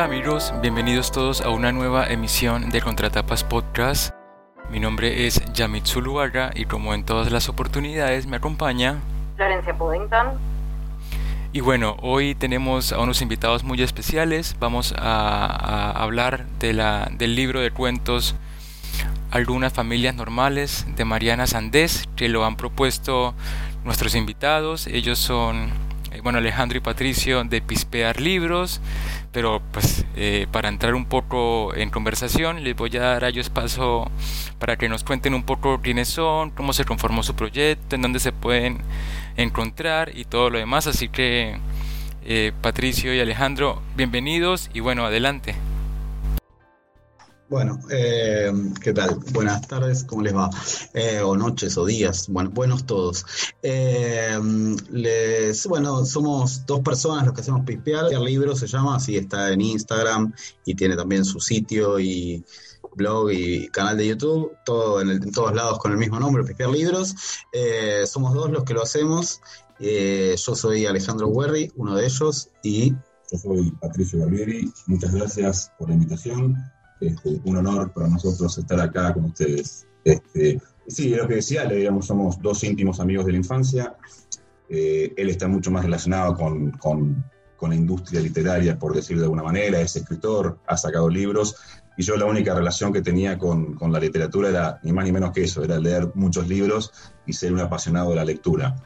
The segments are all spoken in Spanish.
Hola amigos, bienvenidos todos a una nueva emisión de Contratapas Podcast. Mi nombre es Yamit Zuluaga y como en todas las oportunidades me acompaña Florencia Puddington. Y bueno, hoy tenemos a unos invitados muy especiales. Vamos a, hablar de la, del libro de cuentos Algunas familias normales de Mariana Sandés, que lo han propuesto nuestros invitados. Ellos son bueno, Alejandro y Patricio de Pispear Libros, pero pues eh, para entrar un poco en conversación les voy a dar a ellos paso para que nos cuenten un poco quiénes son, cómo se conformó su proyecto, en dónde se pueden encontrar y todo lo demás, así que eh, Patricio y Alejandro, bienvenidos y bueno, adelante. Bueno, eh, ¿qué tal? Buenas tardes, ¿cómo les va? Eh, o noches o días, bueno, buenos todos. Eh, les, bueno, somos dos personas los que hacemos Pispear. El libro se llama, así está en Instagram y tiene también su sitio y blog y canal de YouTube, todo en, todos lados con el mismo nombre, Pispear Libros. somos dos los que lo hacemos. yo soy Alejandro Werry, uno de ellos, y... Yo soy Patricio Barbieri. Muchas gracias por la invitación este, un honor para nosotros estar acá con ustedes. Este, sí, lo que decía, le somos dos íntimos amigos de la infancia. Eh, él está mucho más relacionado con, con, con, la industria literaria, por decirlo de alguna manera, es escritor, ha sacado libros, y yo la única relación que tenía con, con, la literatura era ni más ni menos que eso, era leer muchos libros y ser un apasionado de la lectura.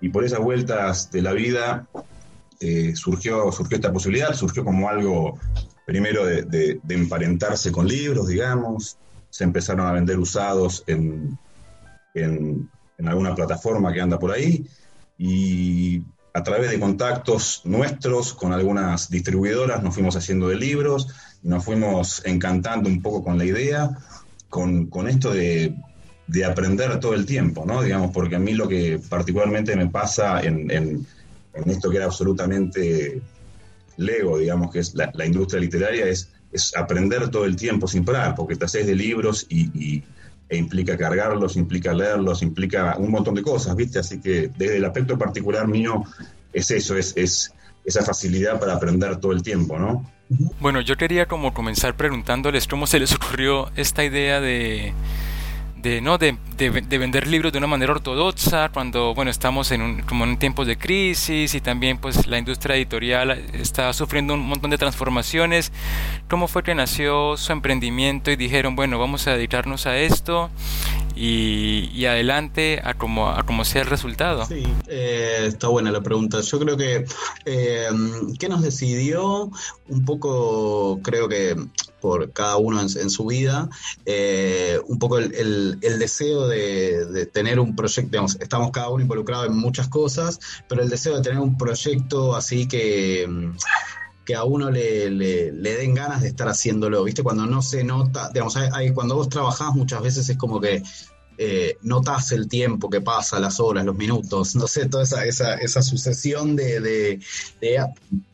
Y por esas vueltas de la vida eh, surgió, surgió esta posibilidad, surgió como algo primero de, emparentarse con libros, digamos, se empezaron a vender usados en, en, alguna plataforma que anda por ahí y a través de contactos nuestros con algunas distribuidoras nos fuimos haciendo de libros, nos fuimos encantando un poco con la idea, con, esto de, de, aprender todo el tiempo, ¿no? Digamos, porque a mí lo que particularmente me pasa en, en, en esto que era absolutamente Lego, digamos, que es la, industria literaria, es, es, aprender todo el tiempo sin parar, porque te haces de libros y, e implica cargarlos, implica leerlos, implica un montón de cosas, ¿viste? Así que desde el aspecto particular mío es eso, es, es esa facilidad para aprender todo el tiempo, ¿no? Bueno, yo quería como comenzar preguntándoles cómo se les ocurrió esta idea de de, ¿no? De, de, vender libros de una manera ortodoxa cuando bueno estamos en un, como en tiempos de crisis y también pues la industria editorial está sufriendo un montón de transformaciones cómo fue que nació su emprendimiento y dijeron bueno vamos a dedicarnos a esto y, adelante a como, a como sea el resultado. Sí, eh, está buena la pregunta. Yo creo que, eh, ¿qué nos decidió? Un poco, creo que por cada uno en, su vida, eh, un poco el, deseo de, tener un proyecto, digamos, estamos cada uno involucrado en muchas cosas, pero el deseo de tener un proyecto así que que a uno le, le, den ganas de estar haciéndolo, ¿viste? Cuando no se nota, digamos, hay, cuando vos trabajás muchas veces es como que eh, notas el tiempo que pasa, las horas, los minutos, no sé, toda esa, esa, esa sucesión de, de, de,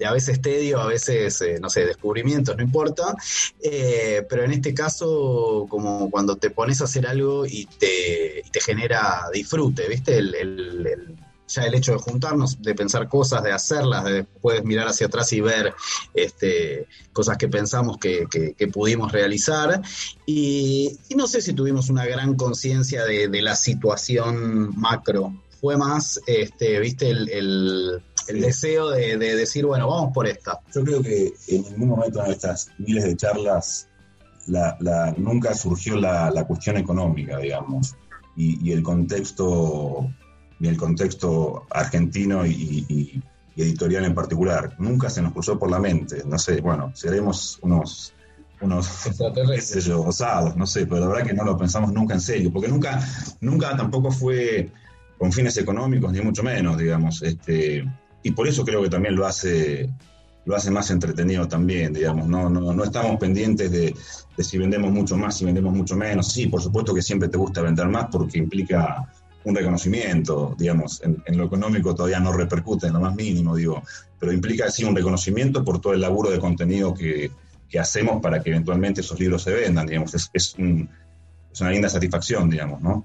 a veces tedio, a veces, eh, no sé, descubrimientos, no importa, eh, pero en este caso, como cuando te pones a hacer algo y te, te genera disfrute, ¿viste? el ya el hecho de juntarnos, de pensar cosas, de hacerlas, de después mirar hacia atrás y ver este, cosas que pensamos que, pudimos realizar. Y, no sé si tuvimos una gran conciencia de, la situación macro. Fue más, este, viste, el, deseo de, decir, bueno, vamos por esta. Yo creo que en ningún momento de estas miles de charlas la, nunca surgió la, cuestión económica, digamos, y, y el contexto ni el contexto argentino y, editorial en particular. Nunca se nos cruzó por la mente. No sé, bueno, seremos unos unos qué osados, no sé, pero la verdad que no lo pensamos nunca en serio, porque nunca, nunca tampoco fue con fines económicos, ni mucho menos, digamos, este, y por eso creo que también lo hace, lo hace más entretenido también, digamos, no, no, no estamos pendientes de, de si vendemos mucho más, si vendemos mucho menos, sí, por supuesto que siempre te gusta vender más porque implica un reconocimiento, digamos, en, lo económico todavía no repercute en lo más mínimo, digo, pero implica sí un reconocimiento por todo el laburo de contenido que, hacemos para que eventualmente esos libros se vendan, digamos, es, es, una linda satisfacción, digamos, ¿no?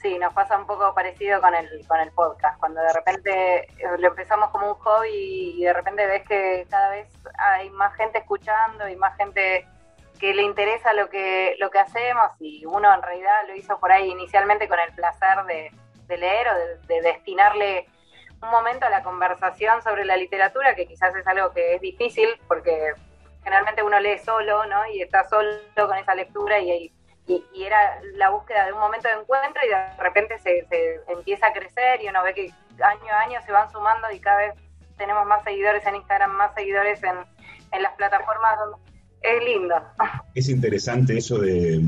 Sí, nos pasa un poco parecido con el, con el podcast, cuando de repente eh, lo empezamos como un hobby y de repente ves que cada vez hay más gente escuchando y más gente que le interesa lo que, lo que hacemos y uno en realidad lo hizo por ahí inicialmente con el placer de, leer o de, destinarle un momento a la conversación sobre la literatura, que quizás es algo que es difícil porque generalmente uno lee solo, ¿no? Y está solo con esa lectura y, y, era la búsqueda de un momento de encuentro y de repente se, se, empieza a crecer y uno ve que año a año se van sumando y cada vez tenemos más seguidores en Instagram, más seguidores en, en las plataformas donde es lindo. Es interesante eso de,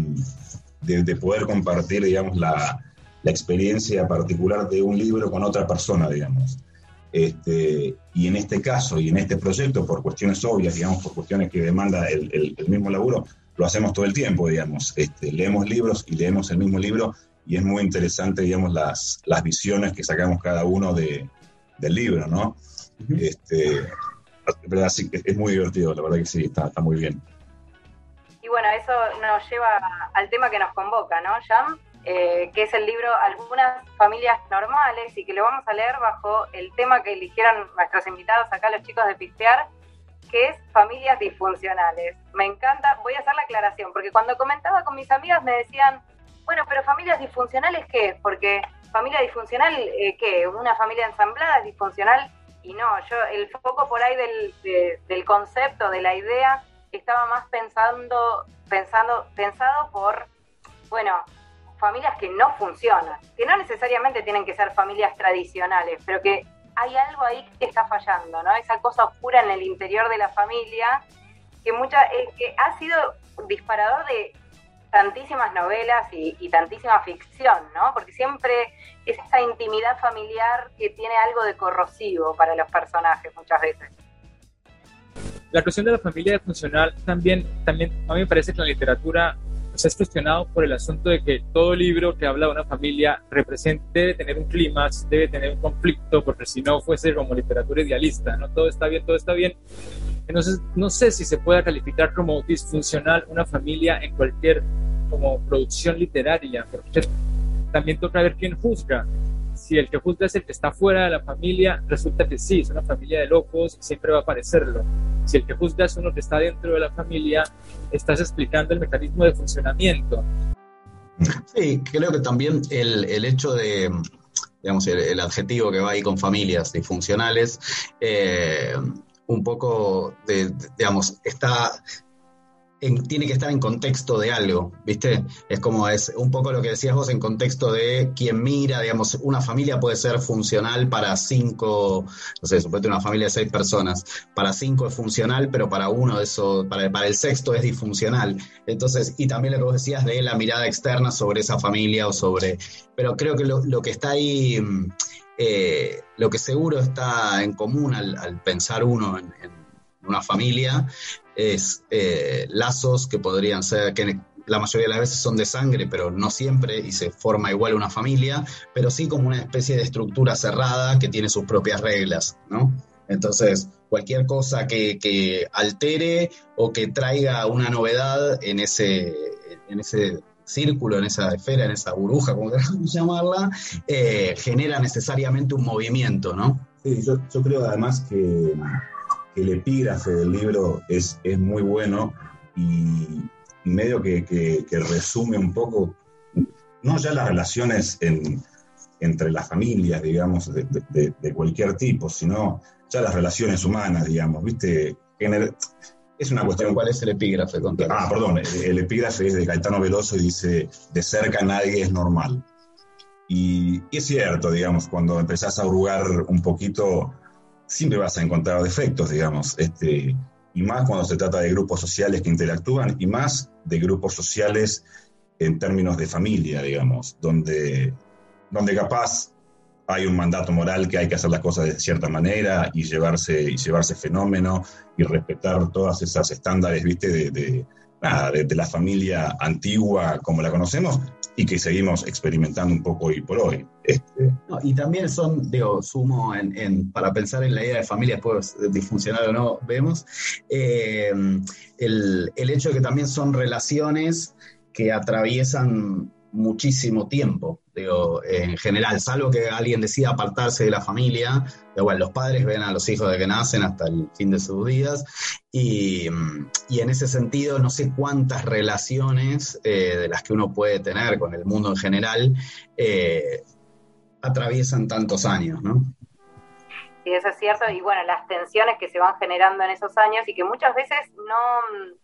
de, poder compartir, digamos, la, la, experiencia particular de un libro con otra persona, digamos. Este, y en este caso y en este proyecto, por cuestiones obvias, digamos, por cuestiones que demanda el, el, mismo laburo, lo hacemos todo el tiempo, digamos. Este, leemos libros y leemos el mismo libro y es muy interesante, digamos, las, las visiones que sacamos cada uno de, del libro, ¿no? este, es muy divertido, la verdad que sí, está, muy bien. Y bueno, eso nos lleva al tema que nos convoca, ¿no, Jam? Eh, que es el libro Algunas familias normales y que lo vamos a leer bajo el tema que eligieron nuestros invitados acá, los chicos de Pistear, que es familias disfuncionales. Me encanta, voy a hacer la aclaración, porque cuando comentaba con mis amigas me decían, bueno, pero familias disfuncionales, ¿qué? Porque familia disfuncional, eh, ¿qué? ¿Una familia ensamblada es disfuncional? Y no, yo el foco por ahí del, del concepto, de la idea, estaba más pensando, pensando, pensado por, bueno, familias que no funcionan, que no necesariamente tienen que ser familias tradicionales, pero que hay algo ahí que está fallando, ¿no? Esa cosa oscura en el interior de la familia que mucha, eh, que ha sido disparador de tantísimas novelas y, tantísima ficción, ¿no? Porque siempre es esa intimidad familiar que tiene algo de corrosivo para los personajes muchas veces. La cuestión de la familia funcional también, también a mí me parece que la literatura se es cuestionado por el asunto de que todo libro que habla de una familia debe tener un clímax, debe tener un conflicto, porque si no fuese como literatura idealista, ¿no? Todo está bien, todo está bien. Entonces, no sé si se puede calificar como disfuncional una familia en cualquier como producción literaria, porque también toca ver quién juzga. Si el que juzga es el que está fuera de la familia, resulta que sí, es una familia de locos, siempre va a parecerlo. Si el que juzga es uno que está dentro de la familia, estás explicando el mecanismo de funcionamiento. Sí, creo que también el, el hecho de, digamos, el, adjetivo que va ahí con familias disfuncionales, eh, un poco, de, digamos, está tiene que estar en contexto de algo, ¿viste? Es como es un poco lo que decías vos en contexto de quien mira, digamos, una familia puede ser funcional para cinco, no sé, suponete una familia de seis personas, para cinco es funcional, pero para uno eso, para, para el sexto es disfuncional. Entonces, y también lo que vos decías de la mirada externa sobre esa familia o sobre, pero creo que lo, que está ahí, eh, lo que seguro está en común al, pensar uno en una familia es eh, lazos que podrían ser, que la mayoría de las veces son de sangre, pero no siempre, y se forma igual una familia, pero sí como una especie de estructura cerrada que tiene sus propias reglas, ¿no? Entonces, cualquier cosa que, altere o que traiga una novedad en ese, en ese círculo, en esa esfera, en esa burbuja, como queramos llamarla, eh, genera necesariamente un movimiento, ¿no? Sí, yo, creo además que el epígrafe del libro es, es muy bueno y, medio que, resume un poco, no ya las relaciones entre las familias, digamos, de, cualquier tipo, sino ya las relaciones humanas, digamos, ¿viste? Es una cuestión... ¿Cuál es el epígrafe? Ah, perdón, el, epígrafe es de Gaetano Veloso y dice, de cerca nadie es normal. Y, y, es cierto, digamos, cuando empezás a hurgar un poquito siempre vas a encontrar defectos, digamos, este, y más cuando se trata de grupos sociales que interactúan, y más de grupos sociales en términos de familia, digamos, donde, donde capaz hay un mandato moral que hay que hacer las cosas de cierta manera y llevarse, y llevarse fenómeno y respetar todas esas estándares, viste, de, de, la familia antigua como la conocemos, y que seguimos experimentando un poco hoy por hoy. Este. y también son, digo, sumo en, para pensar en la idea de familia, después disfuncional o no, vemos, eh, el, hecho de que también son relaciones que atraviesan muchísimo tiempo, digo, en general, salvo que alguien decida apartarse de la familia, bueno, los padres ven a los hijos de que nacen hasta el fin de sus días, y, en ese sentido no sé cuántas relaciones eh, de las que uno puede tener con el mundo en general eh, atraviesan tantos años, ¿no? Sí, eso es cierto, y bueno, las tensiones que se van generando en esos años y que muchas veces no,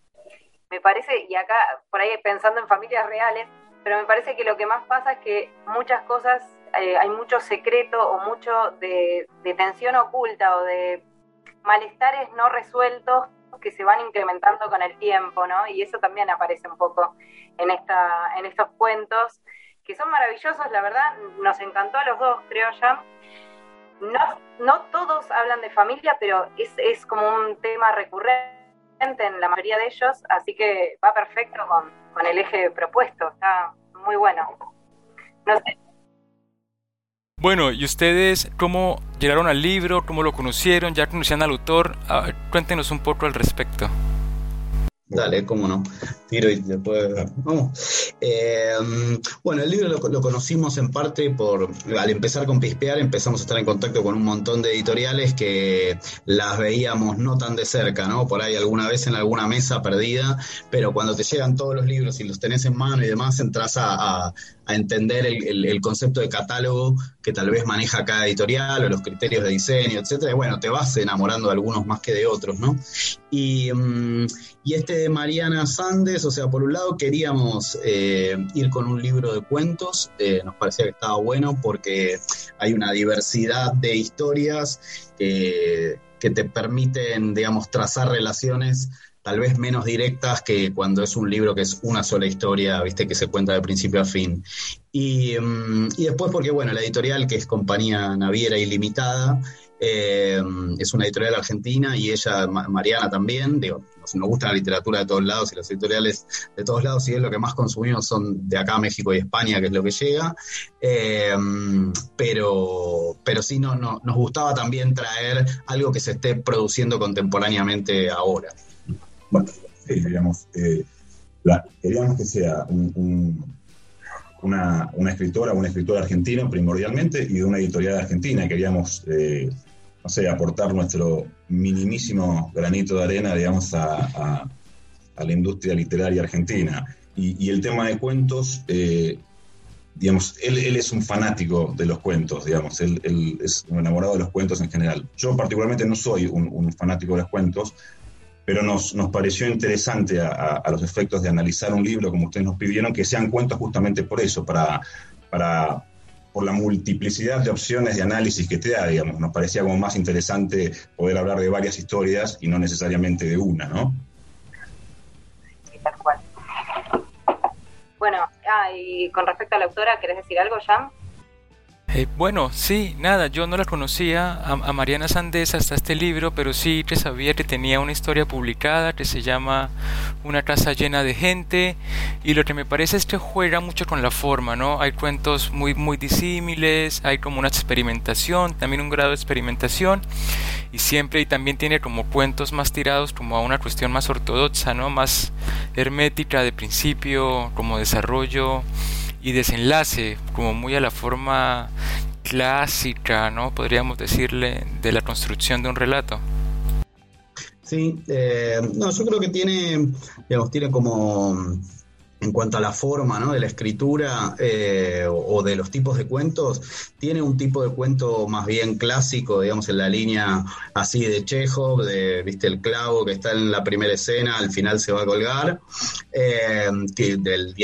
me parece, y acá por ahí pensando en familias reales, pero me parece que lo que más pasa es que muchas cosas, eh, hay mucho secreto o mucho de, tensión oculta o de malestares no resueltos que se van incrementando con el tiempo, ¿no? Y eso también aparece un poco en, esta, en estos cuentos, que son maravillosos, la verdad, nos encantó a los dos, creo ya. No, no todos hablan de familia, pero es, es como un tema recurrente en la mayoría de ellos, así que va perfecto con, con el eje propuesto. Está muy bueno. No sé. Bueno, ¿y ustedes cómo llegaron al libro? ¿Cómo lo conocieron? ¿Ya conocían al autor? cuéntenos un poco al respecto. Dale, cómo no. Tiro y después. Vamos. Eh, bueno, el libro lo, conocimos en parte por. Al empezar con Pispear, empezamos a estar en contacto con un montón de editoriales que las veíamos no tan de cerca, ¿no? Por ahí alguna vez en alguna mesa perdida, pero cuando te llegan todos los libros y los tenés en mano y demás, entras a, a entender el, concepto de catálogo que tal vez maneja cada editorial o los criterios de diseño, etcétera. Y bueno, te vas enamorando de algunos más que de otros, ¿no? Y, mm, este de Mariana Sandes, o sea, por un lado queríamos eh, ir con un libro de cuentos, eh, nos parecía que estaba bueno porque hay una diversidad de historias que, te permiten, digamos, trazar relaciones tal vez menos directas que cuando es un libro que es una sola historia, viste, que se cuenta de principio a fin. Y, mm, después porque, bueno, la editorial, que es Compañía Naviera Ilimitada, eh, es una editorial argentina y ella, Mariana también, digo, nos, gusta la literatura de todos lados y las editoriales de todos lados y es lo que más consumimos son de acá México y España, que es lo que llega, eh, pero, pero sí no, no, nos gustaba también traer algo que se esté produciendo contemporáneamente ahora. Bueno, digamos, eh, queríamos que sea una, escritora, un escritor argentino primordialmente y de una editorial argentina. Queríamos, no sé, aportar nuestro minimísimo granito de arena, digamos, a, la industria literaria argentina. Y, el tema de cuentos, eh, digamos, él, es un fanático de los cuentos, digamos, él, es un enamorado de los cuentos en general. Yo particularmente no soy un, fanático de los cuentos, pero nos, nos pareció interesante a, los efectos de analizar un libro, como ustedes nos pidieron, que sean cuentos justamente por eso, para, para, por la multiplicidad de opciones de análisis que te da, digamos. Nos parecía como más interesante poder hablar de varias historias y no necesariamente de una, ¿no? Sí, tal cual. Bueno, ah, y con respecto a la autora, ¿querés decir algo, Jan? Eh, bueno, sí, nada, yo no la conocía a, Mariana Sandés hasta este libro, pero sí que sabía que tenía una historia publicada que se llama Una casa llena de gente y lo que me parece es que juega mucho con la forma, ¿no? Hay cuentos muy, muy disímiles, hay como una experimentación, también un grado de experimentación y siempre y también tiene como cuentos más tirados como a una cuestión más ortodoxa, ¿no? Más hermética de principio, como desarrollo y desenlace, como muy a la forma clásica, ¿no? Podríamos decirle, de la construcción de un relato. Sí, eh, no, yo creo que tiene, digamos, tiene como en cuanto a la forma ¿no? de la escritura eh, o, de los tipos de cuentos, tiene un tipo de cuento más bien clásico, digamos, en la línea así de Chekhov, de, viste, el clavo que está en la primera escena, al final se va a colgar, eh, que del,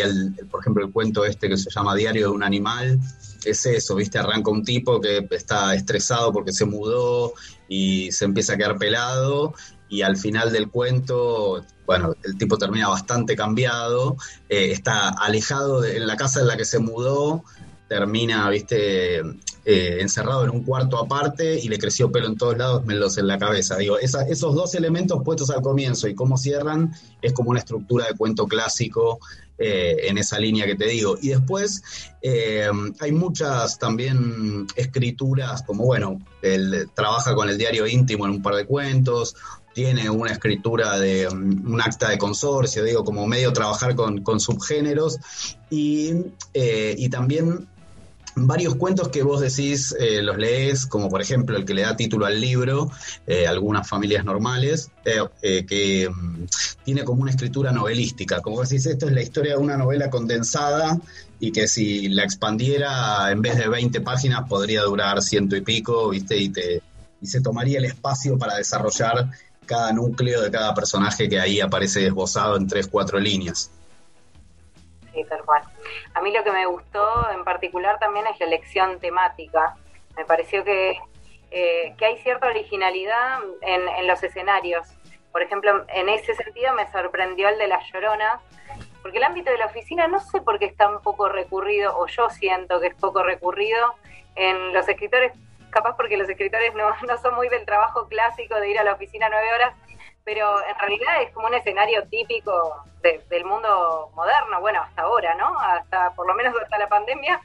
por ejemplo, el cuento este que se llama Diario de un animal, es eso, viste, arranca un tipo que está estresado porque se mudó y se empieza a quedar pelado y al final del cuento, bueno, el tipo termina bastante cambiado, eh, está alejado en la casa en la que se mudó, termina, viste, eh, encerrado en un cuarto aparte y le creció pelo en todos lados, menos en la cabeza. Digo, esos dos elementos puestos al comienzo y cómo cierran es como una estructura de cuento clásico eh, en esa línea que te digo. Y después hay muchas también escrituras, como bueno, él trabaja con el diario íntimo en un par de cuentos, tiene una escritura de um, un acta de consorcio, digo, como medio trabajar con, subgéneros, y, eh, y también varios cuentos que vos decís, eh, los lees, como por ejemplo el que le da título al libro, eh, Algunas familias normales, que mm, tiene como una escritura novelística. Como decís, esto es la historia de una novela condensada y que si la expandiera en vez de 20 páginas podría durar ciento y pico, ¿viste? Y, te, y se tomaría el espacio para desarrollar cada núcleo de cada personaje que ahí aparece esbozado en tres, cuatro líneas. Sí, tal cual. A mí lo que me gustó en particular también es la elección temática. Me pareció que, eh, que hay cierta originalidad en, los escenarios. Por ejemplo, en ese sentido me sorprendió el de las lloronas, porque el ámbito de la oficina no sé por qué está un poco recurrido, o yo siento que es poco recurrido en los escritores, capaz porque los escritores no, no son muy del trabajo clásico de ir a la oficina nueve horas, pero en realidad es como un escenario típico del mundo moderno, bueno, hasta ahora, ¿no? Hasta, por lo menos hasta la pandemia,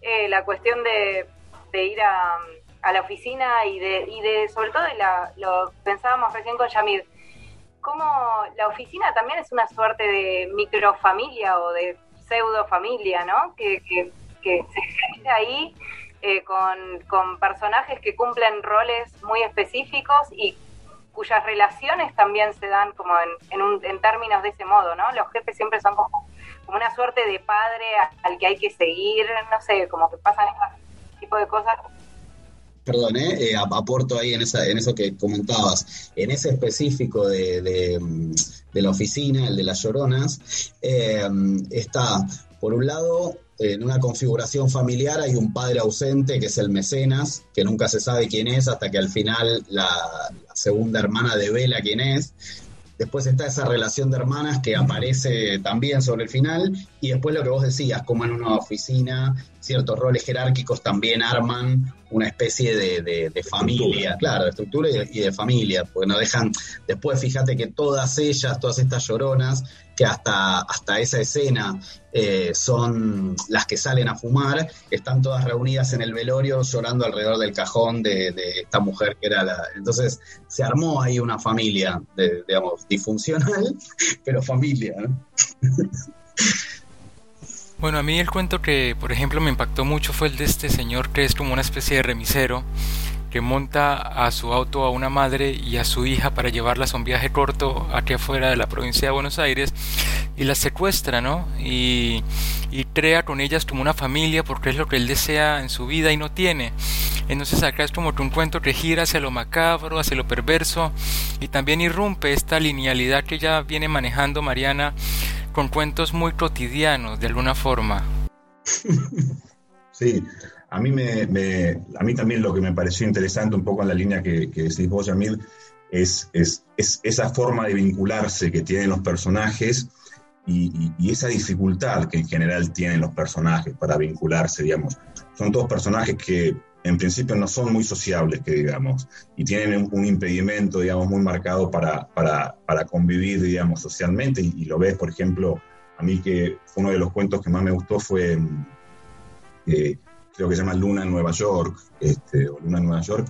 eh, la cuestión de, ir a, la oficina y de, y de sobre todo, la, lo pensábamos recién con Yamid, cómo la oficina también es una suerte de microfamilia o de pseudo familia, ¿no? Que, que, que se genera ahí eh, con, con personajes que cumplen roles muy específicos y cuyas relaciones también se dan como en, en, términos de ese modo, ¿no? Los jefes siempre son como, una suerte de padre al que hay que seguir, no sé, como que pasan ese tipo de cosas. Perdón, ¿eh? eh aporto ahí en, esa, en eso que comentabas. En ese específico de, de, la oficina, el de las lloronas, eh, está, por un lado, en una configuración familiar hay un padre ausente que es el mecenas, que nunca se sabe quién es hasta que al final la, segunda hermana devela quién es. Después está esa relación de hermanas que aparece también sobre el final. Y después lo que vos decías, como en una oficina, ciertos roles jerárquicos también arman una especie de, familia, claro, de estructura y de, familia, porque no dejan, después fíjate que todas ellas, todas estas lloronas, que hasta, hasta esa escena eh, son las que salen a fumar, están todas reunidas en el velorio llorando alrededor del cajón de, esta mujer que era la... Entonces se armó ahí una familia, digamos, disfuncional, pero familia. Bueno, a mí el cuento que, por ejemplo, me impactó mucho fue el de este señor que es como una especie de remisero que monta a su auto a una madre y a su hija para llevarlas a un viaje corto aquí afuera de la provincia de Buenos Aires y las secuestra, ¿no? Y, y crea con ellas como una familia porque es lo que él desea en su vida y no tiene. Entonces acá es como que un cuento que gira hacia lo macabro, hacia lo perverso y también irrumpe esta linealidad que ya viene manejando Mariana con cuentos muy cotidianos, de alguna forma. Sí, a mí, me, a mí también lo que me pareció interesante un poco en la línea que, que decís vos, Yamil, es, es, esa forma de vincularse que tienen los personajes y, y, esa dificultad que en general tienen los personajes para vincularse, digamos. Son todos personajes que en principio no son muy sociables, que digamos, y tienen un, impedimento, digamos, muy marcado para, para, para convivir, digamos, socialmente, y, lo ves, por ejemplo, a mí que uno de los cuentos que más me gustó fue, eh, creo que se llama Luna en Nueva York, este, o Luna en Nueva York,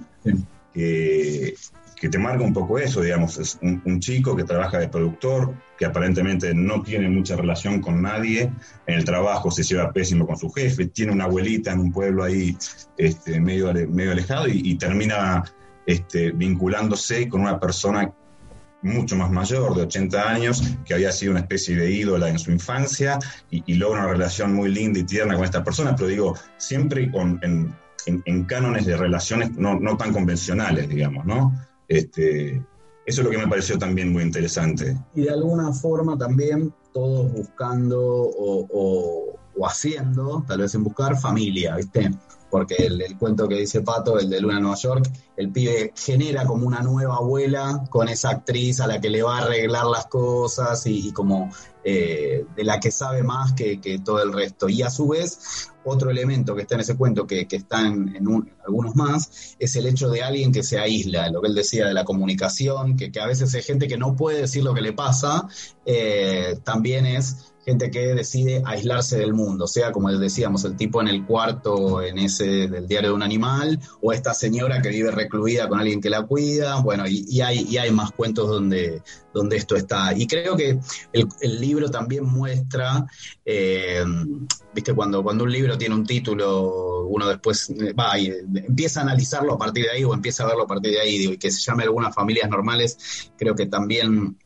que que te marca un poco eso, digamos, es un, chico que trabaja de productor, que aparentemente no tiene mucha relación con nadie, en el trabajo se lleva pésimo con su jefe, tiene una abuelita en un pueblo ahí este, medio, medio alejado y, termina este, vinculándose con una persona mucho más mayor, de 80 años, que había sido una especie de ídola en su infancia y, logra una relación muy linda y tierna con esta persona, pero digo, siempre con, en, en, cánones de relaciones no, no tan convencionales, digamos, ¿no? Este, eso es lo que me pareció también muy interesante. Y de alguna forma también todos buscando o, haciendo, tal vez en buscar, familia, ¿viste? Porque el, cuento que dice Pato, el de Luna Nueva York, el pibe genera como una nueva abuela con esa actriz a la que le va a arreglar las cosas y, como eh, de la que sabe más que, que, todo el resto. Y a su vez otro elemento que está en ese cuento, que, que está en, algunos más, es el hecho de alguien que se aísla, lo que él decía de la comunicación, que, a veces hay gente que no puede decir lo que le pasa, eh, también es gente que decide aislarse del mundo, sea como decíamos, el tipo en el cuarto en ese del diario de un animal, o esta señora que vive recluida con alguien que la cuida, bueno, y, hay, y hay más cuentos donde, donde esto está. Y creo que el, libro también muestra, eh, viste, cuando, cuando un libro tiene un título, uno después eh, va y empieza a analizarlo a partir de ahí o empieza a verlo a partir de ahí, y que se llame Algunas familias normales, creo que también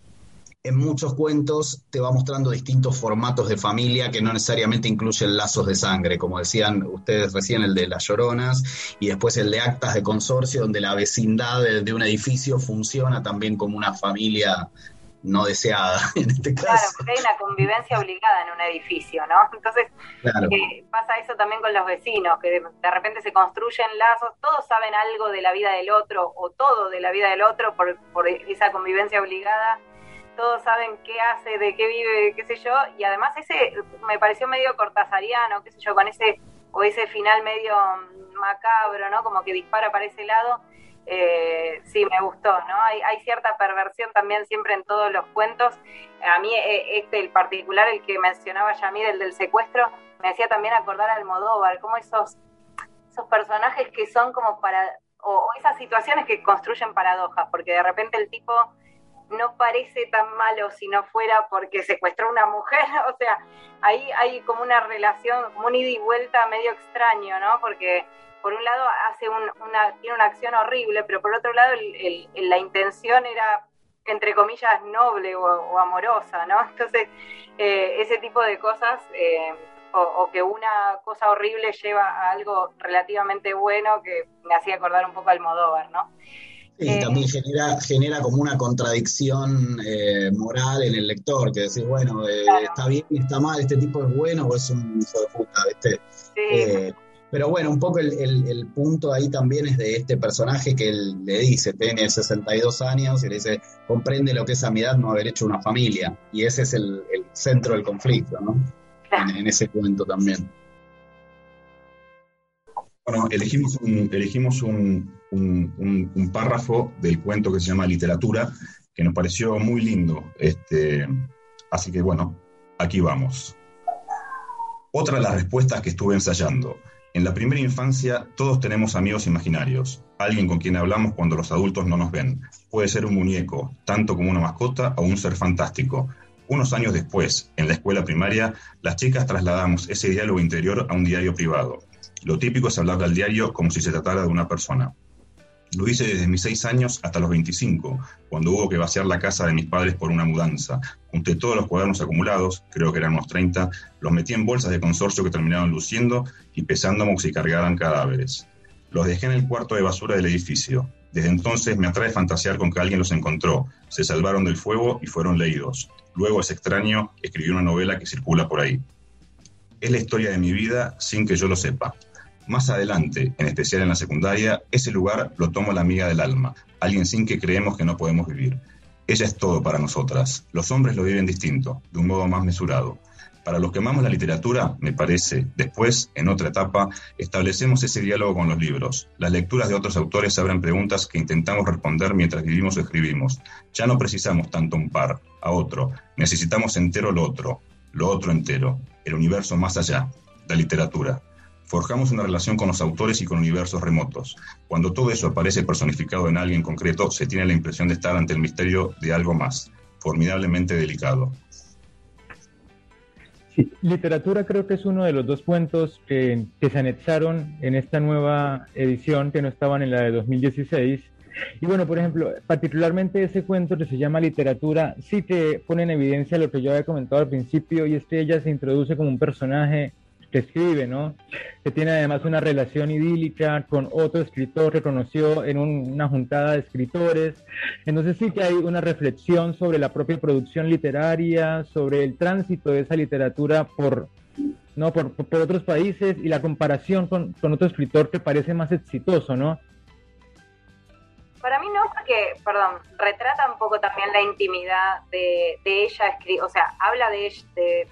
en muchos cuentos te va mostrando distintos formatos de familia que no necesariamente incluyen lazos de sangre, como decían ustedes recién, el de las lloronas, y después el de actas de consorcio, donde la vecindad de, un edificio funciona también como una familia no deseada en este caso. Claro, porque hay una convivencia obligada en un edificio, ¿no? Entonces eh, pasa eso también con los vecinos, que de, repente se construyen lazos, todos saben algo de la vida del otro o todo de la vida del otro por, por esa convivencia obligada todos saben qué hace, de qué vive, qué sé yo, y además ese me pareció medio cortasariano, qué sé yo, con ese, o ese final medio macabro, ¿no? Como que dispara para ese lado, eh, sí, me gustó, ¿no? Hay, cierta perversión también siempre en todos los cuentos. A mí eh, este, el particular, el que mencionaba Yamir, el del secuestro, me hacía también acordar al Almodóvar, como esos, esos personajes que son como para, o esas situaciones que construyen paradojas, porque de repente el tipo no parece tan malo si no fuera porque secuestró a una mujer, o sea, ahí hay como una relación, como un y vuelta medio extraño, ¿no? Porque por un lado hace una, tiene una acción horrible, pero por otro lado la intención era, entre comillas, noble o, amorosa, ¿no? Entonces, eh, ese tipo de cosas, eh, o, o, que una cosa horrible lleva a algo relativamente bueno que me hacía acordar un poco al Modóvar, ¿no? Y eh, también genera, genera como una contradicción eh, moral en el lector, que decís, bueno, eh, está bien, está mal, este tipo es bueno o es un hijo de puta, ¿viste? pero bueno, un poco el, punto ahí también es de este personaje que él le dice, tiene 62 años y le dice, comprende lo que es a mi edad no haber hecho una familia. Y ese es el, centro del conflicto, ¿no? en ese cuento también. Bueno, elegimos un, elegimos un, párrafo del cuento que se llama Literatura, que nos pareció muy lindo. Este, así que bueno, aquí vamos. Otra de las respuestas que estuve ensayando. En la primera infancia todos tenemos amigos imaginarios, alguien con quien hablamos cuando los adultos no nos ven. Puede ser un muñeco, tanto como una mascota o un ser fantástico. Unos años después, en la escuela primaria, las chicas trasladamos ese diálogo interior a un diario privado. Lo típico es hablar al diario como si se tratara de una persona. Lo hice desde mis seis años hasta los 25, cuando hubo que vaciar la casa de mis padres por una mudanza. Junté todos los cuadernos acumulados, creo que eran unos 30, los metí en bolsas de consorcio que terminaban luciendo y pesando como si cargaran cadáveres. Los dejé en el cuarto de basura del edificio. Desde entonces me atrae fantasear con que alguien los encontró, se salvaron del fuego y fueron leídos. Luego ese extraño escribió una novela que circula por ahí. Es la historia de mi vida sin que yo lo sepa. Más adelante, en especial en la secundaria, ese lugar lo toma la amiga del alma, alguien sin que creemos que no podemos vivir. Ella es todo para nosotras. Los hombres lo viven distinto, de un modo más mesurado. Para los que amamos la literatura, me parece, después, en otra etapa, establecemos ese diálogo con los libros. Las lecturas de otros autores abren preguntas que intentamos responder mientras vivimos o escribimos. Ya no precisamos tanto un par, a otro. Necesitamos entero lo otro, lo otro entero, el universo más allá, la literatura. Forjamos una relación con los autores y con universos remotos. Cuando todo eso aparece personificado en alguien concreto, se tiene la impresión de estar ante el misterio de algo más, formidablemente delicado. Sí, literatura creo que es uno de los dos cuentos que, se anexaron en esta nueva edición que no estaban en la de 2016. Y bueno, por ejemplo, particularmente ese cuento que se llama Literatura sí que pone en evidencia lo que yo había comentado al principio y es que ella se introduce como un personaje que escribe, ¿no? Que tiene además una relación idílica con otro escritor que conoció en una juntada de escritores. Entonces sí que hay una reflexión sobre la propia producción literaria, sobre el tránsito de esa literatura por, ¿no? por, por otros países y la comparación con, con otro escritor que parece más exitoso, ¿no? Para mí no, porque, perdón, retrata un poco también la intimidad de, ella, o sea, habla de,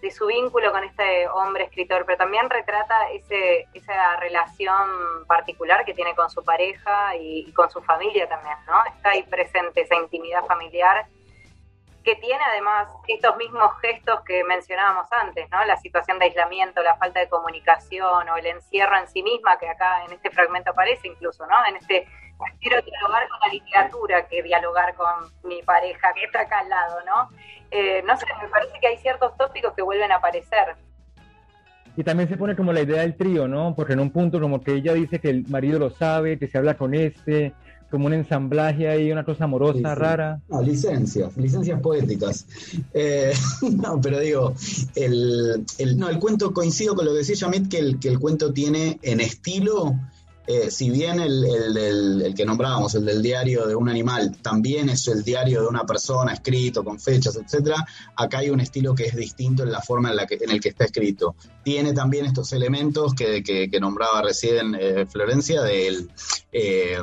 de, su vínculo con este hombre escritor, pero también retrata ese, esa relación particular que tiene con su pareja y, con su familia también, ¿no? Está ahí presente esa intimidad familiar. que tiene además estos mismos gestos que mencionábamos antes, ¿no? La situación de aislamiento, la falta de comunicación o el encierro en sí misma, que acá en este fragmento aparece incluso, ¿no? En este quiero dialogar con la literatura que dialogar con mi pareja que está acá al lado, ¿no? Eh, no sé, me parece que hay ciertos tópicos que vuelven a aparecer. Y también se pone como la idea del trío, ¿no? Porque en un punto como que ella dice que el marido lo sabe, que se habla con este, como un ensamblaje ahí, una cosa amorosa, rara. No, licencias, licencias poéticas. Eh, no, pero digo, el, el, no, el cuento coincido con lo que decía Yamit, que el, que el cuento tiene en estilo eh, si bien el, que nombrábamos, el del diario de un animal, también es el diario de una persona escrito con fechas, etcétera, acá hay un estilo que es distinto en la forma en, la que, en el que está escrito. Tiene también estos elementos que, que, nombraba recién eh, Florencia de, eh,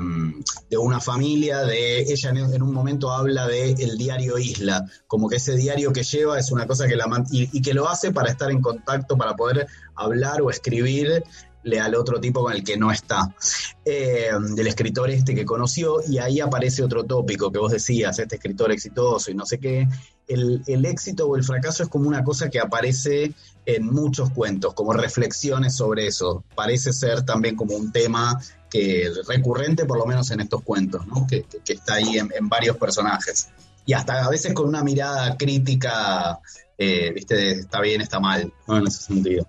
de una familia, de ella en, un momento habla de el diario Isla, como que ese diario que lleva es una cosa que la y, y que lo hace para estar en contacto, para poder hablar o escribir al otro tipo con el que no está, eh, del escritor este que conoció, y ahí aparece otro tópico que vos decías, este escritor exitoso y no sé qué, el, el, éxito o el fracaso es como una cosa que aparece en muchos cuentos, como reflexiones sobre eso, parece ser también como un tema que recurrente, por lo menos en estos cuentos, que, que, está ahí en, varios personajes. Y hasta a veces con una mirada crítica, eh, viste, está bien, está mal, ¿no? En ese sentido.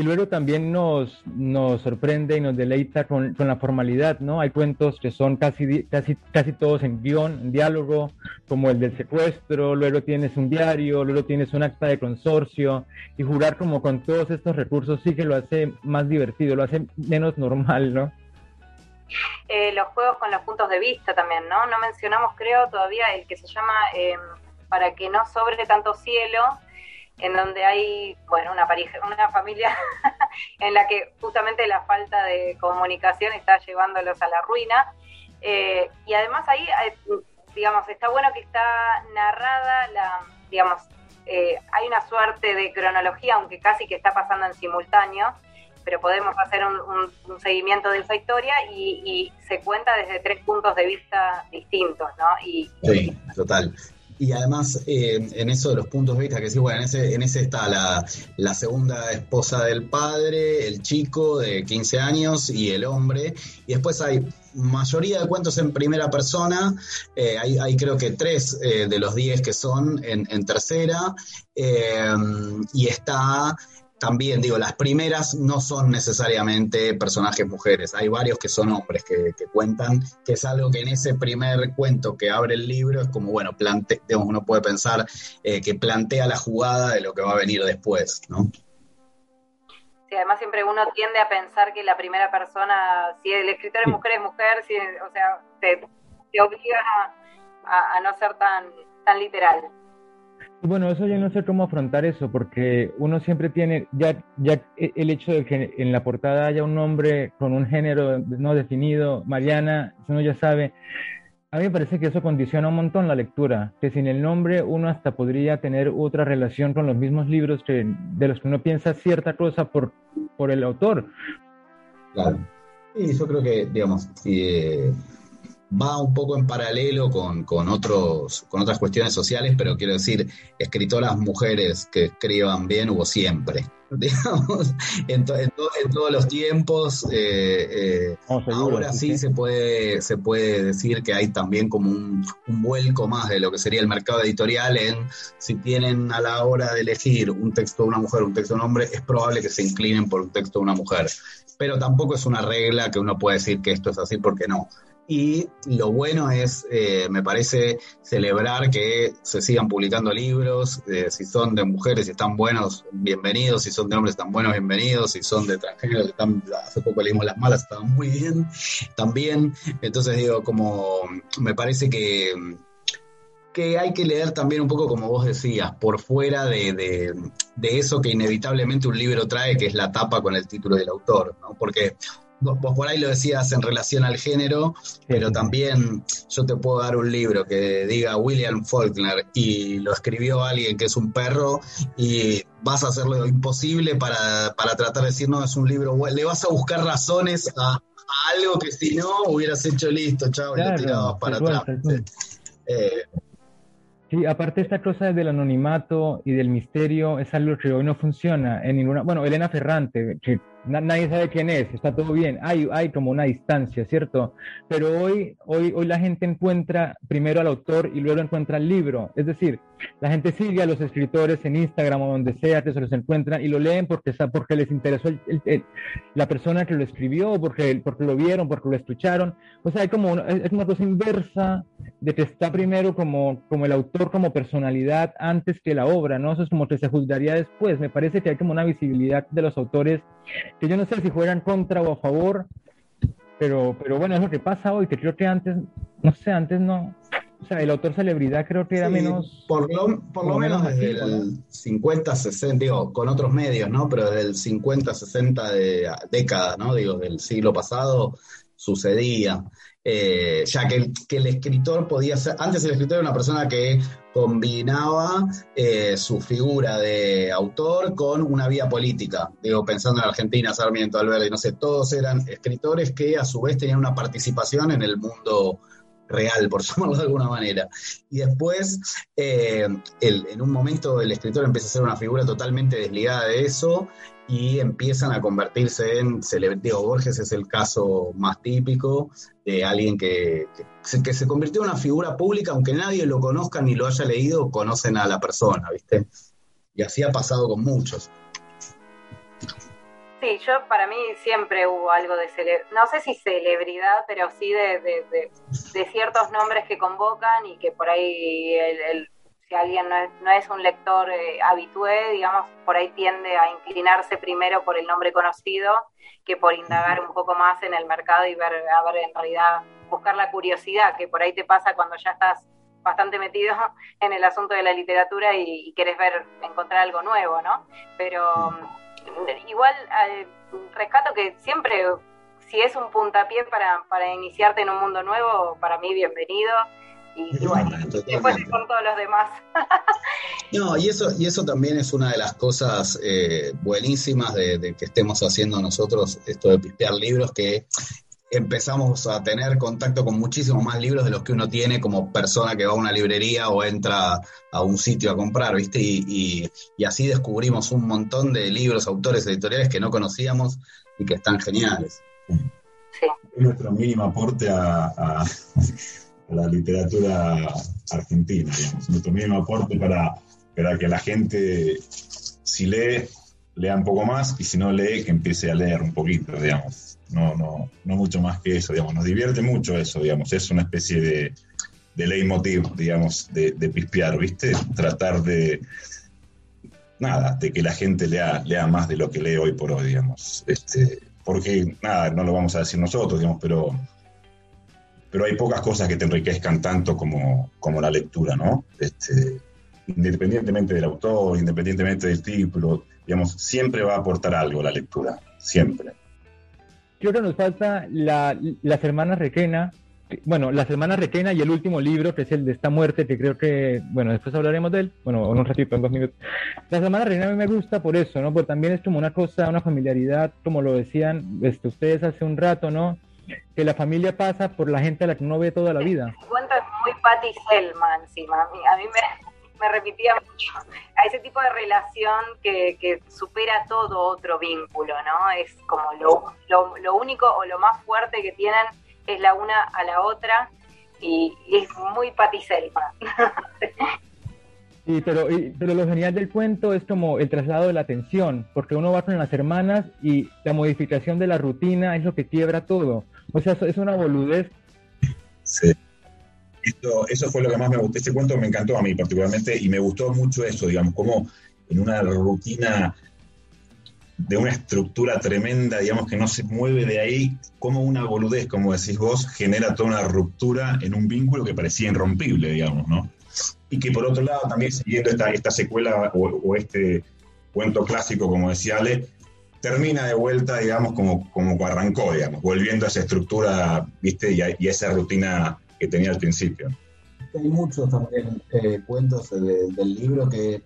Y luego también nos, nos sorprende y nos deleita con, con, la formalidad, ¿no? Hay cuentos que son casi, casi, casi todos en guion, en diálogo, como el del secuestro, luego tienes un diario, luego tienes un acta de consorcio, y jugar como con todos estos recursos sí que lo hace más divertido, lo hace menos normal, ¿no? Eh, los juegos con los puntos de vista también, ¿no? No mencionamos, creo, todavía el que se llama eh, Para que no sobre tanto cielo, en donde hay, bueno, una, pareja, una familia en la que justamente la falta de comunicación está llevándolos a la ruina. Eh, y además ahí, eh, digamos, está bueno que está narrada la, digamos, eh, hay una suerte de cronología, aunque casi que está pasando en simultáneo, pero podemos hacer un, seguimiento de esa historia y, se cuenta desde tres puntos de vista distintos, ¿no? Y, sí, total. Y además, eh, en eso de los puntos de vista, que sí, bueno, en ese, en ese está la, la, segunda esposa del padre, el chico de 15 años y el hombre. Y después hay mayoría de cuentos en primera persona, eh, hay, hay, creo que tres eh, de los diez que son en, en tercera. y está también digo, las primeras no son necesariamente personajes mujeres, hay varios que son hombres que, cuentan, que es algo que en ese primer cuento que abre el libro es como, bueno, plante, digamos, uno puede pensar eh, que plantea la jugada de lo que va a venir después, ¿no? Sí, además siempre uno tiende a pensar que la primera persona, si el escritor es mujer, es mujer, si, o sea, te, obliga a, a no ser tan, tan literal. Bueno, eso yo no sé cómo afrontar eso, porque uno siempre tiene, ya, ya el hecho de que en la portada haya un nombre con un género no definido, Mariana, uno ya sabe, a mí me parece que eso condiciona un montón la lectura, que sin el nombre uno hasta podría tener otra relación con los mismos libros que, de los que uno piensa cierta cosa por, por el autor. Claro. Y yo creo que, digamos, si va un poco en paralelo con, con, otros, con otras cuestiones sociales, pero quiero decir, escritoras mujeres que escriban bien hubo siempre. Digamos, en, todos los tiempos, eh, eh, ahora sí, se puede, se puede decir que hay también como un, un, vuelco más de lo que sería el mercado editorial en si tienen a la hora de elegir un texto de una mujer, un texto de un hombre, es probable que se inclinen por un texto de una mujer. Pero tampoco es una regla que uno puede decir que esto es así porque no y lo bueno es, eh, me parece, celebrar que se sigan publicando libros, eh, si son de mujeres y están buenos, bienvenidos, si son de hombres están buenos, bienvenidos, si son de extranjeros, están, hace poco leímos Las Malas, estaban muy bien también, entonces digo, como me parece que que hay que leer también un poco, como vos decías, por fuera de, de, eso que inevitablemente un libro trae, que es la tapa con el título del autor, ¿no? Porque vos por ahí lo decías en relación al género, pero también yo te puedo dar un libro que diga William Faulkner y lo escribió alguien que es un perro y vas a hacer lo imposible para, tratar de decir, no, es un libro bueno, le vas a buscar razones a, algo que si no hubieras hecho listo, chao, y lo tirabas para atrás. Eh, Sí, aparte esta cosa del anonimato y del misterio es algo que hoy no funciona en ninguna... Bueno, Elena Ferrante, que nadie sabe quién es, está todo bien, hay, hay como una distancia, ¿cierto? Pero hoy, hoy, hoy la gente encuentra primero al autor y luego encuentra el libro, es decir, la gente sigue a los escritores en Instagram o donde sea que se los encuentran y lo leen porque, porque les interesó la persona que lo escribió, porque, porque lo vieron, porque lo escucharon, o sea, hay como es una cosa inversa de que está primero como, como el autor como personalidad antes que la obra, ¿no? Eso es como que se juzgaría después, me parece que hay como una visibilidad de los autores que yo no sé si fueran contra o a favor, pero, pero bueno, es lo que pasa hoy, que creo que antes, no sé, antes no, o sea, el autor celebridad creo que era menos... Por lo, por lo menos, desde el 50, 60, digo, con otros medios, ¿no? Pero desde el 50, 60 de décadas, ¿no? Digo, del siglo pasado sucedía. Eh, ya que, el escritor podía ser, antes el escritor era una persona que combinaba eh, su figura de autor con una vía política. Digo, pensando en Argentina, Sarmiento, Alberti, no sé, todos eran escritores que a su vez tenían una participación en el mundo real, por llamarlo de alguna manera. Y después, eh, en un momento, el escritor empieza a ser una figura totalmente desligada de eso y empiezan a convertirse en Diego Borges es el caso más típico de alguien que, que, se convirtió en una figura pública, aunque nadie lo conozca ni lo haya leído, conocen a la persona, ¿viste? Y así ha pasado con muchos. Sí, yo para mí siempre hubo algo de no sé si celebridad, pero sí de, de, ciertos nombres que convocan y que por ahí el si alguien no es, un lector eh, habitué, digamos, por ahí tiende a inclinarse primero por el nombre conocido que por indagar un poco más en el mercado y ver, a ver, en realidad, buscar la curiosidad, que por ahí te pasa cuando ya estás bastante metido en el asunto de la literatura y, quieres ver, encontrar algo nuevo, ¿no? Pero igual eh, rescato que siempre, si es un puntapié para, para iniciarte en un mundo nuevo, para mí bienvenido. Y, bueno, después con todos los demás. no, y eso, y eso también es una de las cosas eh, buenísimas de, que estemos haciendo nosotros, esto de pispear libros, que empezamos a tener contacto con muchísimos más libros de los que uno tiene como persona que va a una librería o entra a un sitio a comprar, ¿viste? Y, y, así descubrimos un montón de libros, autores, editoriales que no conocíamos y que están geniales. Sí. Es nuestro mínimo aporte a la literatura argentina, digamos, nuestro mismo aporte para, para que la gente, si lee, lea un poco más y si no lee, que empiece a leer un poquito, digamos. No, no, no mucho más que eso, digamos. Nos divierte mucho eso, digamos. Es una especie de, de leitmotiv, digamos, de, de pispear, ¿viste? Tratar de, nada, de que la gente lea, lea más de lo que lee hoy por hoy, digamos. Este, porque, nada, no lo vamos a decir nosotros, digamos, pero pero hay pocas cosas que te enriquezcan tanto como, como la lectura, ¿no? Este, independientemente del autor, independientemente del título, digamos, siempre va a aportar algo la lectura, siempre. Creo que nos falta la, las hermanas Requena, bueno, las hermanas Requena y el último libro, que es el de esta muerte, que creo que, bueno, después hablaremos de él, bueno, en un ratito, en dos minutos. Las hermanas Requena a mí me gusta por eso, ¿no? Porque también es como una cosa, una familiaridad, como lo decían este, ustedes hace un rato, ¿no? que la familia pasa por la gente a la que uno ve toda la vida. Es muy Patty Selma encima, a mí, me, repetía mucho a ese tipo de relación que, supera todo otro vínculo, ¿no? Es como lo, lo, único o lo más fuerte que tienen es la una a la otra y, es muy Patty Selma. Sí, pero, pero lo genial del cuento es como el traslado de la atención, porque uno va con las hermanas y la modificación de la rutina es lo que quiebra todo. O sea, es una boludez. Sí. Eso, fue lo que más me gustó. Este cuento me encantó a mí particularmente y me gustó mucho eso, digamos, como en una rutina de una estructura tremenda, digamos, que no se mueve de ahí, como una boludez, como decís vos, genera toda una ruptura en un vínculo que parecía irrompible, digamos, ¿no? Y que por otro lado, también siguiendo esta, esta secuela o, este cuento clásico, como decía Ale, termina de vuelta, digamos, como, como arrancó, digamos, volviendo a esa estructura, ¿viste? Y a, esa rutina que tenía al principio. Hay muchos también eh, cuentos del libro que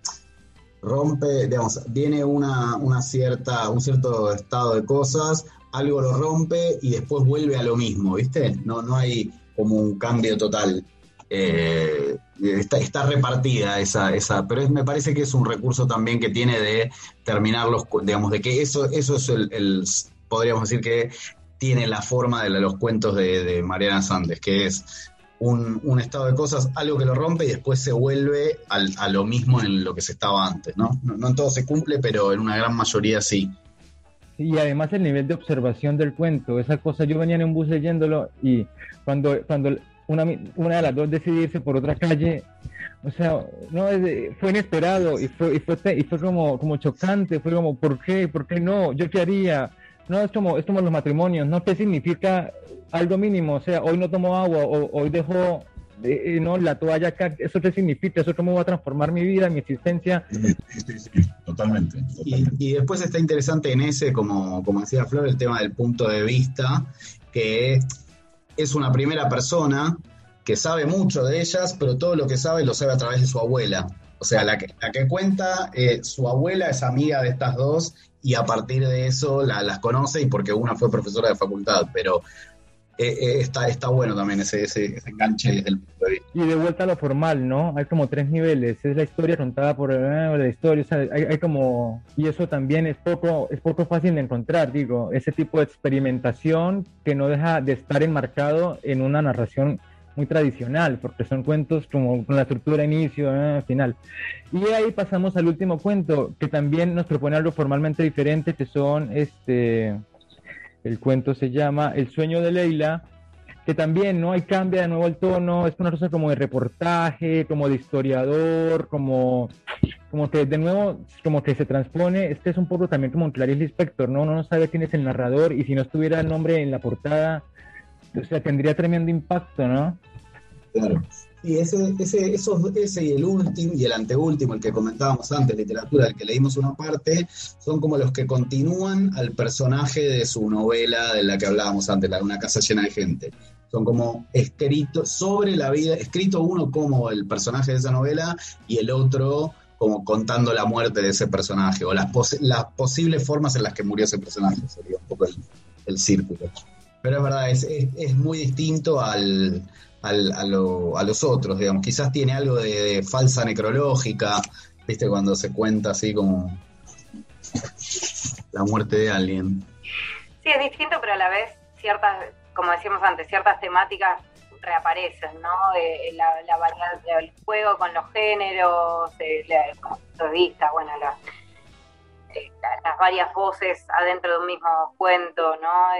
rompe, digamos, viene una, una, cierta, un cierto estado de cosas, algo lo rompe y después vuelve a lo mismo, ¿viste? No, no hay como un cambio total. Eh, está, está repartida esa, esa, pero me parece que es un recurso también que tiene de terminar los, digamos, de que eso, eso es el, podríamos decir que tiene la forma de los cuentos de, Mariana Sandes, que es un, estado de cosas, algo que lo rompe y después se vuelve a lo mismo en lo que se estaba antes, ¿no? ¿no? en todo se cumple, pero en una gran mayoría sí. Y además el nivel de observación del cuento, esa cosa, yo venía en un bus leyéndolo y cuando, cuando una, una de las dos decidirse por otra calle, o sea, no, fue inesperado y fue, y fue, y fue como, como chocante, fue como, ¿por qué? ¿Por qué no? ¿Yo qué haría? No, es como, es como los matrimonios, ¿no? ¿Qué significa algo mínimo? O sea, hoy no tomo agua, o hoy dejo eh, no, la toalla acá, ¿eso qué significa? ¿Eso cómo va a transformar mi vida, mi existencia? Sí, sí, sí, totalmente. Y, después está interesante en ese, como, como decía Flor, el tema del punto de vista, que es una primera persona que sabe mucho de ellas, pero todo lo que sabe lo sabe a través de su abuela. O sea, la que, la que cuenta, eh, su abuela es amiga de estas dos y a partir de eso la, las conoce y porque una fue profesora de facultad, pero eh, eh, está, está bueno también ese, ese, enganche desde el punto de vista. Y de vuelta a lo formal, ¿no? Hay como tres niveles. Es la historia contada por la historia. O sea, hay, hay, como. Y eso también es poco, es poco fácil de encontrar, digo. Ese tipo de experimentación que no deja de estar enmarcado en una narración muy tradicional, porque son cuentos como con la estructura inicio, final. Y ahí pasamos al último cuento, que también nos propone algo formalmente diferente, que son, este, el cuento se llama El sueño de Leila, que también, ¿no? Hay cambia de nuevo el tono, es una cosa como de reportaje, como de historiador, como, como que de nuevo, como que se transpone, este es un poco también como un Clarice Lispector, ¿no? Uno no sabe quién es el narrador y si no estuviera el nombre en la portada, o sea, tendría tremendo impacto, ¿no? Claro. Y ese, ese, esos, ese y el último y el anteúltimo, el que comentábamos antes, literatura, el que leímos una parte, son como los que continúan al personaje de su novela de la que hablábamos antes, la de una casa llena de gente. Son como escritos sobre la vida, escrito uno como el personaje de esa novela y el otro como contando la muerte de ese personaje o las, las posibles formas en las que murió ese personaje. Sería un poco el, el círculo. Pero es verdad, es, es, muy distinto al, al, a, lo, a, los otros, digamos. Quizás tiene algo de, falsa necrológica, ¿viste? Cuando se cuenta así como la muerte de alguien. Sí, es distinto, pero a la vez ciertas, como decíamos antes, ciertas temáticas reaparecen, ¿no? Eh, la, la variedad del juego con los géneros, eh, la, vista, bueno, la, eh, las varias voces adentro de un mismo cuento, ¿no?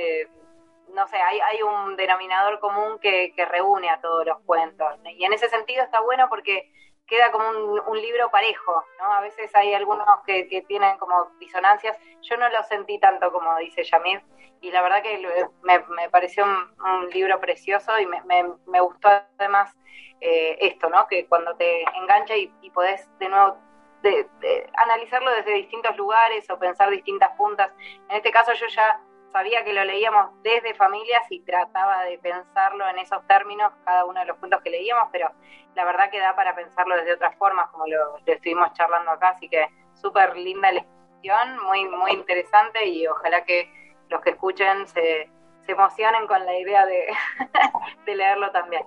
No sé, hay, hay un denominador común que, que, reúne a todos los cuentos. Y en ese sentido está bueno porque queda como un, libro parejo, ¿no? A veces hay algunos que, tienen como disonancias. Yo no lo sentí tanto como dice Yamir. Y la verdad que me, pareció un, libro precioso y me, gustó además eh, esto, ¿no? Que cuando te engancha y, y podés de nuevo de analizarlo desde distintos lugares o pensar distintas puntas. En este caso yo ya sabía que lo leíamos desde familias y trataba de pensarlo en esos términos, cada uno de los puntos que leíamos, pero la verdad que da para pensarlo desde otras formas, como lo, estuvimos charlando acá, así que súper linda lección, muy, muy interesante y ojalá que los que escuchen se, se emocionen con la idea de, de leerlo también.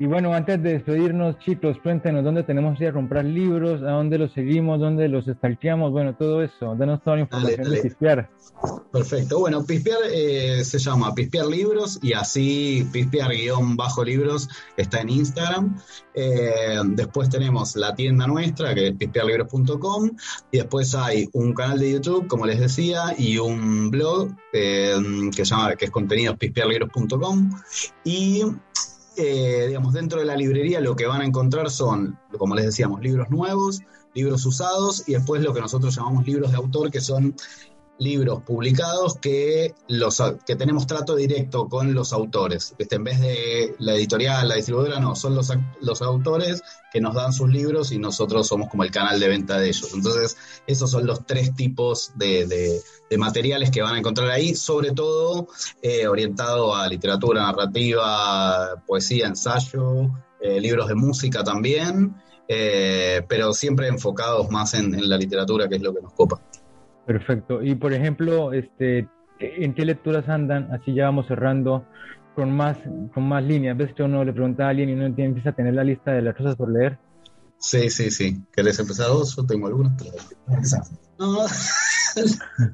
Y bueno, antes de despedirnos, chicos, cuéntenos dónde tenemos que ir a comprar libros, a dónde los seguimos, dónde los estalqueamos, bueno, todo eso. Danos toda la información de Pispear. Perfecto. Bueno, Pispear eh, se llama Pispear Libros y así Pispear-libros está en Instagram. Eh, después tenemos la tienda nuestra, que es pispearlibros.com. Y después hay un canal de YouTube, como les decía, y un blog eh, que, se llama, que es contenidos pispearlibros.com. Y eh, digamos, dentro de la librería lo que van a encontrar son, como les decíamos, libros nuevos, libros usados y después lo que nosotros llamamos libros de autor, que son libros publicados que, los, que tenemos trato directo con los autores. En vez de la editorial, la distribuidora, no, son los, los autores que nos dan sus libros y nosotros somos como el canal de venta de ellos. Entonces, esos son los tres tipos de, de, materiales que van a encontrar ahí, sobre todo eh, orientado a literatura, narrativa, poesía, ensayo, eh, libros de música también. Eh, pero siempre enfocados más en, en la literatura, que es lo que nos copa. Perfecto. Y por ejemplo, este, ¿en qué lecturas andan? Así ya vamos cerrando con más, con más líneas. Ves que uno le pregunta a alguien y uno empieza a tener la lista de las cosas por leer. Sí, sí, sí. ¿Querés empezar vos? Yo tengo algunas. No,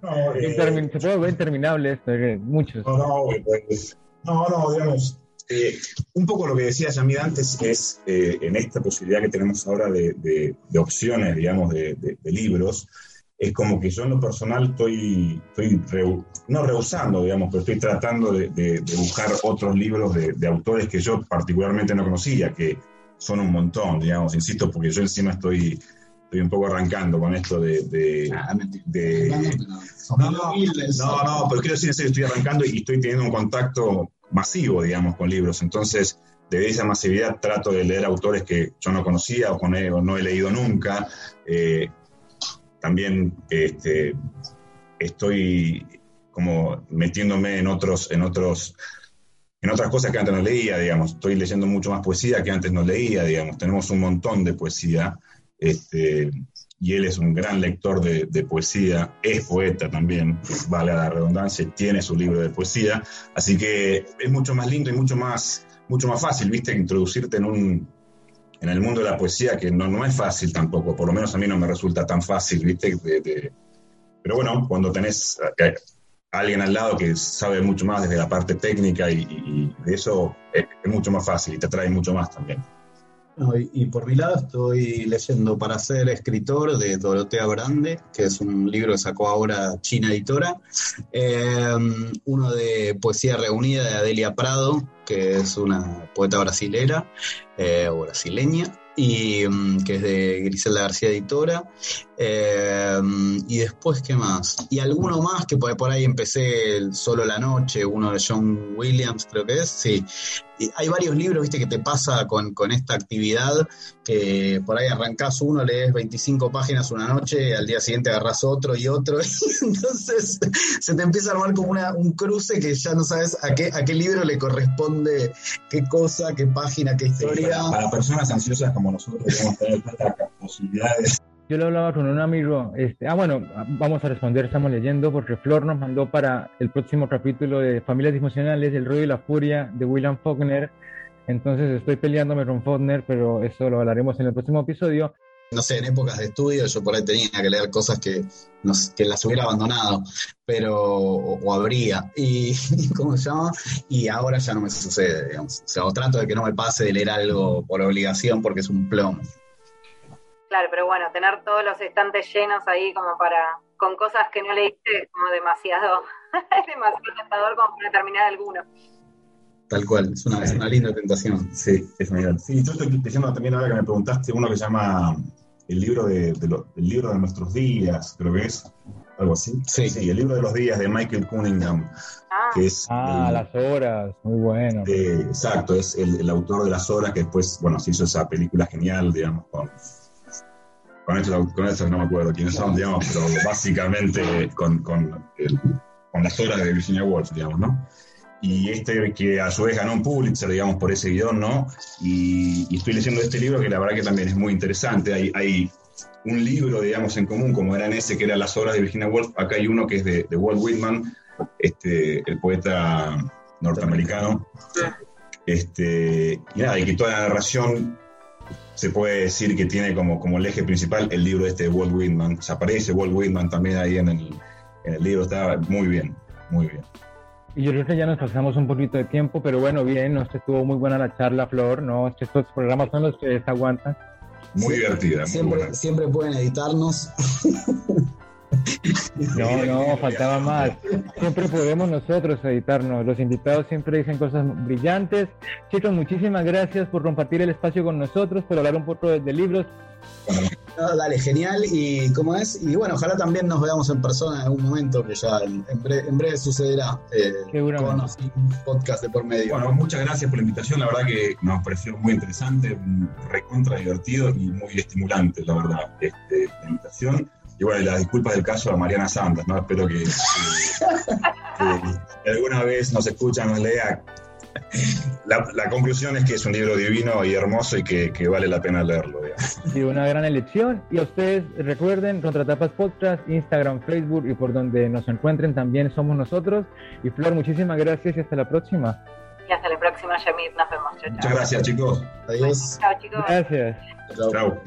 no, eh, se puede ver interminable esto, muchos. No, no, pues, no, no, digamos, eh, un poco lo que decía Yamid antes es eh, en esta posibilidad que tenemos ahora de, opciones, digamos, de, libros, es como que yo en lo personal estoy, estoy no rehusando, digamos, pero estoy tratando de, buscar otros libros de, autores que yo particularmente no conocía, que son un montón, digamos, insisto, porque yo encima estoy, estoy un poco arrancando con esto de... Ah, no, no, no, pero quiero decir, estoy arrancando y estoy teniendo un contacto masivo, digamos, con libros. Entonces, de esa masividad trato de leer autores que yo no conocía o, con, no he leído nunca. Eh, también este, estoy como metiéndome en otros, en otros, en otras cosas que antes no leía, digamos. Estoy leyendo mucho más poesía que antes no leía, digamos. Tenemos un montón de poesía. Este, y él es un gran lector de, poesía, es poeta también, vale la redundancia, tiene su libro de poesía, así que es mucho más lindo y mucho más, mucho más fácil, viste, introducirte en un, en el mundo de la poesía, que no, no es fácil tampoco, por lo menos a mí no me resulta tan fácil, ¿viste? pero bueno, cuando tenés a alguien al lado que sabe mucho más desde la parte técnica y, de eso es, mucho más fácil y te atrae mucho más también. Y, por mi lado estoy leyendo Para ser escritor de Dorotea Grande, que es un libro que sacó ahora China Editora. Eh, uno de Poesía Reunida de Adelia Prado, que es una poeta brasilera eh, o brasileña y mm, que es de Griselda García Editora. Eh, y después, ¿qué más? Y alguno más que por, por ahí empecé solo la noche, uno de John Williams, creo que es, sí. Y hay varios libros, viste, que te pasa con, con esta actividad, que por ahí arrancás uno, lees 25 páginas una noche, al día siguiente agarrás otro y otro, y entonces se te empieza a armar como una, un cruce que ya no sabes a qué, a qué libro le corresponde qué cosa, qué página, qué historia. para, personas ansiosas como nosotros, debemos tener tantas posibilidades. Yo lo hablaba con un amigo, este, ah bueno, vamos a responder, estamos leyendo, porque Flor nos mandó para el próximo capítulo de Familias Disfuncionales, El ruido y la furia de William Faulkner, entonces estoy peleándome con Faulkner, pero eso lo hablaremos en el próximo episodio no sé, en épocas de estudio yo por ahí tenía que leer cosas que, que las hubiera abandonado, pero, o, habría, y, ¿cómo se llama? Y ahora ya no me sucede, digamos. O sea, o trato de que no me pase de leer algo por obligación porque es un plomo. Claro, pero bueno, tener todos los estantes llenos ahí como para, con cosas que no leíste, es como demasiado, es demasiado tentador como para terminar alguno. Tal cual, es una, es una linda tentación. Sí, es una Sí, yo estoy diciendo también ahora que me preguntaste uno que se llama El libro de, el libro de nuestros días, creo que es, algo así. Sí. sí, el libro de los días de Michael Cunningham. Ah, que es ah las horas, muy bueno. exacto, es el, autor de las horas que después, bueno, se hizo esa película genial, digamos, con con esto, con no me acuerdo quiénes son, digamos, pero básicamente con, con, con, las horas de Virginia Woolf, digamos, ¿no? Y este que a su vez ganó un Pulitzer, digamos, por ese guion, ¿no? Y, estoy leyendo este libro que la verdad que también es muy interesante. Hay, hay un libro, digamos, en común, como era en ese, que era Las Horas de Virginia Woolf. Acá hay uno que es de, de Walt Whitman, este, el poeta norteamericano. Este, y nada, y que toda la narración se puede decir que tiene como, como el eje principal el libro este de Walt Whitman. Se aparece Walt Whitman también ahí en el, en el libro, está muy bien, muy bien. Y yo creo que ya nos pasamos un poquito de tiempo, pero bueno, bien, ¿no? estuvo muy buena la charla, Flor, ¿no? Estos programas son los que se aguantan. Muy divertida, muy siempre, buena. Siempre pueden editarnos. No, no, faltaba más. Siempre podemos nosotros editarnos. Los invitados siempre dicen cosas brillantes. Chicos, muchísimas gracias por compartir el espacio con nosotros, por hablar un poco de, libros. dale, genial. Y cómo es, y bueno, ojalá también nos veamos en persona en algún momento, que ya en, breve, sucederá eh, con un podcast de por medio. Bueno, muchas gracias por la invitación. La verdad que nos pareció muy interesante, recontra divertido y muy estimulante, la verdad, este, la invitación. Y bueno, las disculpas del caso a Mariana Santos, ¿no? Espero que, alguna vez nos escucha, nos lea. La, conclusión es que es un libro divino y hermoso y que, vale la pena leerlo. Sí, una gran elección. Y a ustedes recuerden, Contratapas Podcast, Instagram, Facebook y por donde nos encuentren también somos nosotros. Y Flor, muchísimas gracias y hasta la próxima. Y hasta la próxima, Yamit. Nos vemos. Muchas gracias, chicos. Adiós. Chao, chicos. Gracias. Chao.